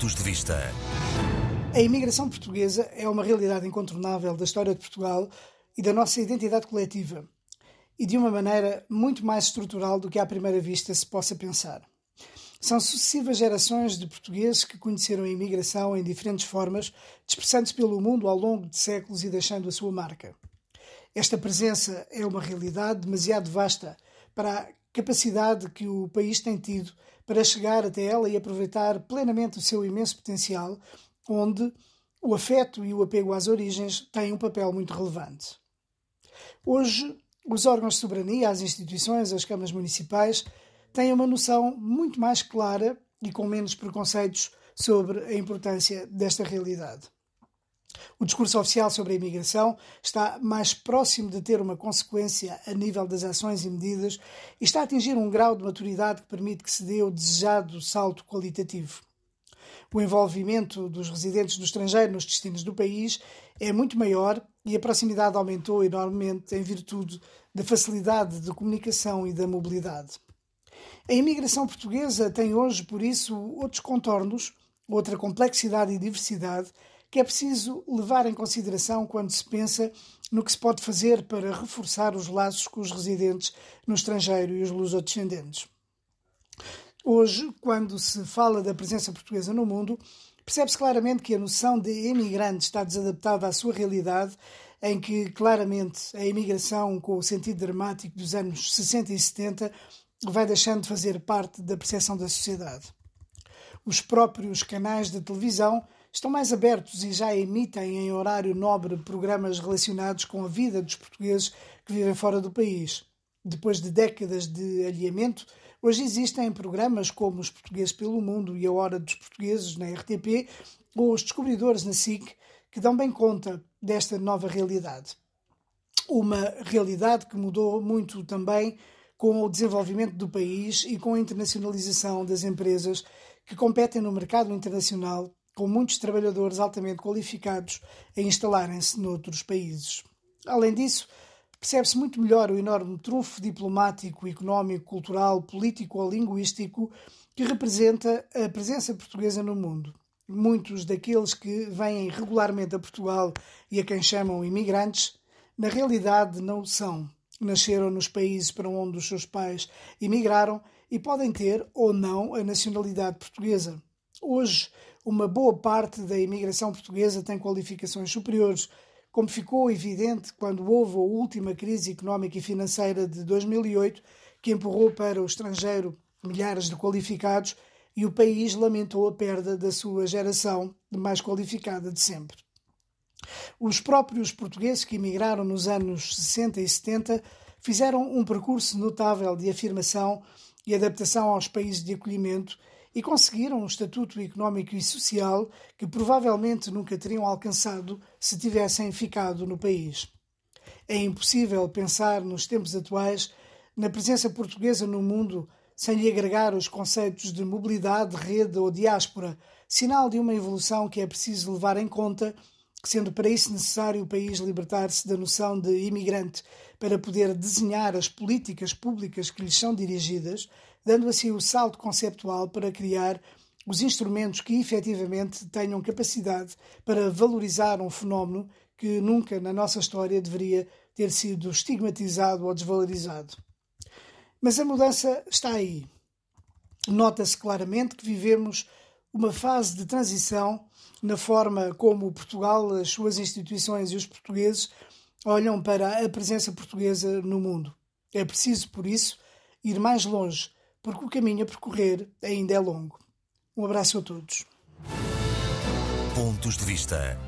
Pontos de Vista. A imigração portuguesa é uma realidade incontornável da história de Portugal e da nossa identidade coletiva, e de uma maneira muito mais estrutural do que à primeira vista se possa pensar. São sucessivas gerações de portugueses que conheceram a imigração em diferentes formas, dispersando-se pelo mundo ao longo de séculos e deixando a sua marca. Esta presença é uma realidade demasiado vasta para capacidade que o país tem tido para chegar até ela e aproveitar plenamente o seu imenso potencial, onde o afeto e o apego às origens têm um papel muito relevante. Hoje, os órgãos de soberania, as instituições, as câmaras municipais, têm uma noção muito mais clara e com menos preconceitos sobre a importância desta realidade. O discurso oficial sobre a imigração está mais próximo de ter uma consequência a nível das ações e medidas e está a atingir um grau de maturidade que permite que se dê o desejado salto qualitativo. O envolvimento dos residentes do estrangeiro nos destinos do país é muito maior e a proximidade aumentou enormemente em virtude da facilidade de comunicação e da mobilidade. A imigração portuguesa tem hoje, por isso, outros contornos, outra complexidade e diversidade que é preciso levar em consideração quando se pensa no que se pode fazer para reforçar os laços com os residentes no estrangeiro e os lusodescendentes. Hoje, quando se fala da presença portuguesa no mundo, percebe-se claramente que a noção de imigrante está desadaptada à sua realidade, em que claramente a imigração, com o sentido dramático dos anos 60 e 70, vai deixando de fazer parte da percepção da sociedade. Os próprios canais de televisão estão mais abertos e já emitem em horário nobre programas relacionados com a vida dos portugueses que vivem fora do país. Depois de décadas de alinhamento, hoje existem programas como Os Portugueses pelo Mundo e A Hora dos Portugueses na RTP ou Os Descobridores na SIC, que dão bem conta desta nova realidade. Uma realidade que mudou muito também com o desenvolvimento do país e com a internacionalização das empresas que competem no mercado internacional com muitos trabalhadores altamente qualificados a instalarem-se noutros países. Além disso, percebe-se muito melhor o enorme trunfo diplomático, económico, cultural, político ou linguístico que representa a presença portuguesa no mundo. Muitos daqueles que vêm regularmente a Portugal e a quem chamam imigrantes, na realidade não são. Nasceram nos países para onde os seus pais emigraram e podem ter ou não a nacionalidade portuguesa. Hoje, uma boa parte da imigração portuguesa tem qualificações superiores, como ficou evidente quando houve a última crise económica e financeira de 2008, que empurrou para o estrangeiro milhares de qualificados e o país lamentou a perda da sua geração mais qualificada de sempre. Os próprios portugueses que emigraram nos anos 60 e 70 fizeram um percurso notável de afirmação e adaptação aos países de acolhimento e conseguiram um estatuto económico e social que provavelmente nunca teriam alcançado se tivessem ficado no país. É impossível pensar nos tempos atuais na presença portuguesa no mundo sem lhe agregar os conceitos de mobilidade, rede ou diáspora, sinal de uma evolução que é preciso levar em conta, sendo para isso necessário o país libertar-se da noção de imigrante para poder desenhar as políticas públicas que lhes são dirigidas dando assim o salto conceptual para criar os instrumentos que efetivamente tenham capacidade para valorizar um fenómeno que nunca na nossa história deveria ter sido estigmatizado ou desvalorizado. Mas a mudança está aí. Nota-se claramente que vivemos uma fase de transição na forma como Portugal, as suas instituições e os portugueses olham para a presença portuguesa no mundo. É preciso, por isso, ir mais longe porque o caminho a percorrer ainda é longo. Um abraço a todos. Pontos de Vista.